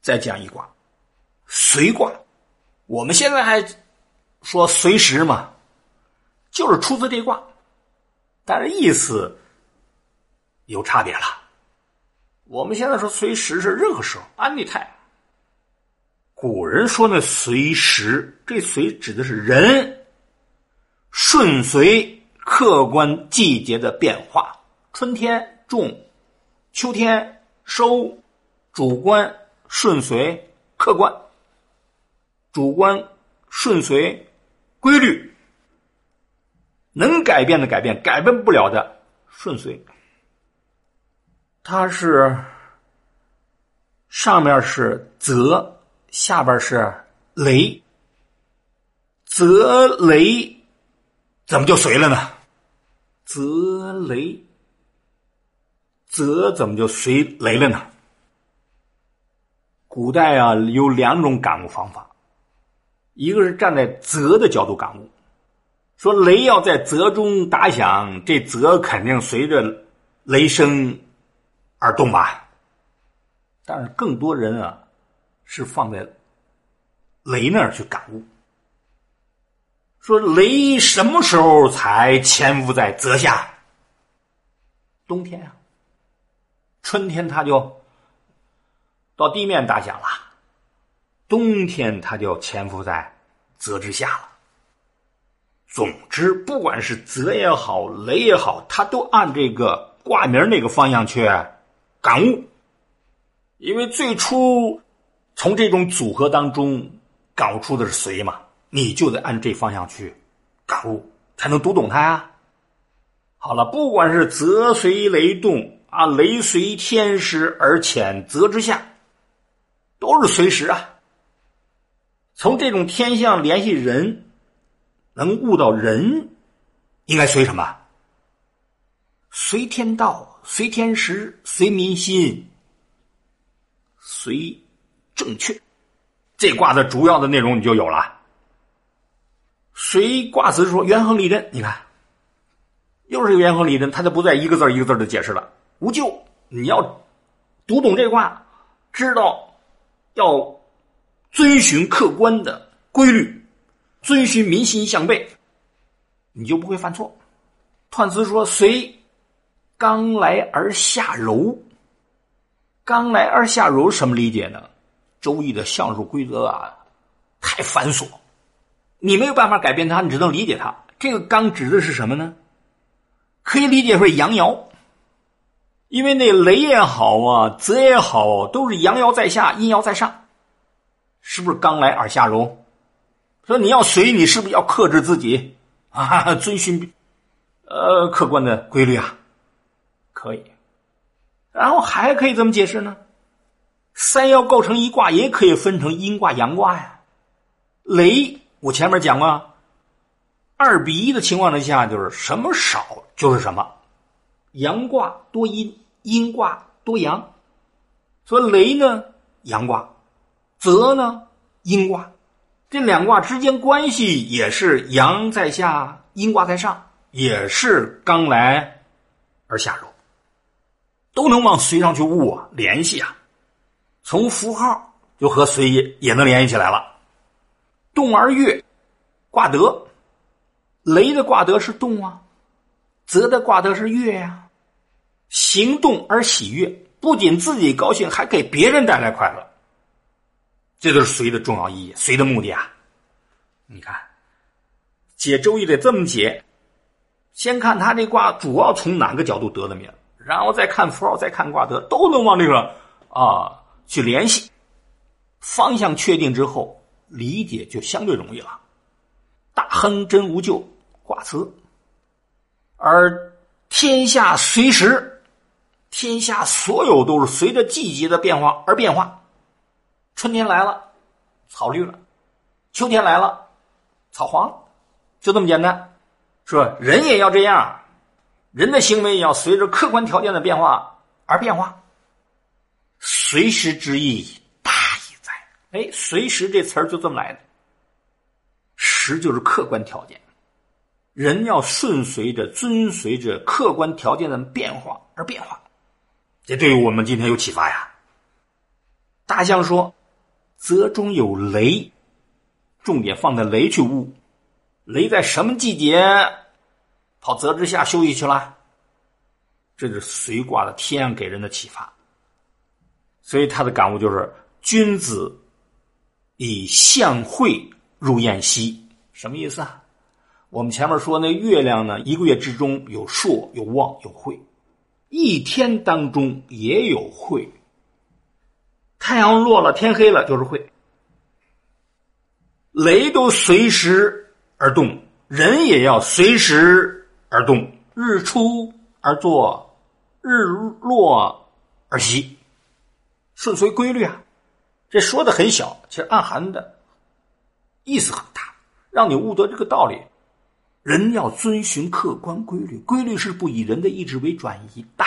再讲一卦，随卦。我们现在还说随时嘛，就是出自这卦，但是意思有差别了。我们现在说随时是任何时候安利泰。古人说呢，随时这随指的是人顺随客观季节的变化，春天种，秋天收，主观顺随客观，主观顺随规律，能改变的改变，改变不了的顺随。它是上面是泽。下边是雷，泽雷怎么就随了呢？泽雷，泽怎么就随雷了呢？古代啊，有两种感悟方法，一个是站在泽的角度感悟，说雷要在泽中打响，这泽肯定随着雷声而动吧。但是更多人啊。是放在雷那儿去感悟，说雷什么时候才潜伏在泽下？冬天啊，春天它就到地面打响了，冬天它就潜伏在泽之下了。总之，不管是泽也好，雷也好，它都按这个挂名那个方向去感悟，因为最初。从这种组合当中感悟出的是随嘛，你就得按这方向去感悟，才能读懂它呀。好了，不管是泽随雷动啊，雷随天时而潜泽之下，都是随时啊。从这种天象联系人，能悟到人应该随什么？随天道，随天时，随民心，随。正确，这卦的主要的内容你就有了。随卦辞说元亨利贞，你看，又是元亨利贞，他就不再一个字一个字的解释了。无咎，你要读懂这卦，知道要遵循客观的规律，遵循民心向背，你就不会犯错。彖辞说随刚来而下柔，刚来而下柔什么理解呢？周易的相术规则啊，太繁琐，你没有办法改变它，你只能理解它。这个刚指的是什么呢？可以理解为阳爻，因为那雷也好啊，泽也好，都是阳爻在下，阴爻在上，是不是刚来而下柔？说你要随，你是不是要克制自己啊？遵循呃客观的规律啊？可以，然后还可以怎么解释呢？三爻构成一卦，也可以分成阴卦、阳卦呀。雷，我前面讲过，二比一的情况之下，就是什么少就是什么，阳卦多阴，阴卦多阳。说雷呢，阳卦；泽呢，阴卦。这两卦之间关系也是阳在下，阴卦在上，也是刚来而下柔，都能往随上去悟啊，联系啊。从符号就和随也也能联系起来了。动而悦，卦德，雷的卦德是动啊，泽的卦德是悦呀。行动而喜悦，不仅自己高兴，还给别人带来快乐。这都是随的重要意义，随的目的啊。你看，解周易得这么解：先看他这卦主要从哪个角度得的名，然后再看符号，再看卦德，都能往这个啊。去联系，方向确定之后，理解就相对容易了。大亨真无咎，卦辞。而天下随时，天下所有都是随着季节的变化而变化。春天来了，草绿了；秋天来了，草黄了，就这么简单。说人也要这样，人的行为也要随着客观条件的变化而变化。随时之意大意在，哎，随时这词儿就这么来的。时就是客观条件，人要顺随着、遵随着客观条件的变化而变化，这对于我们今天有启发呀。大象说：“泽中有雷。”重点放在雷去悟。雷在什么季节跑泽之下休息去了？这是随卦的天给人的启发。所以他的感悟就是：“君子以象会入晏兮。”什么意思啊？我们前面说那月亮呢，一个月之中有朔、有望、有晦，一天当中也有晦。太阳落了，天黑了就是晦。雷都随时而动，人也要随时而动。日出而作，日落而息，顺随规律啊。这说的很小，其实暗含的意思很大，让你悟得这个道理。人要遵循客观规律，规律是不以人的意志为转移的。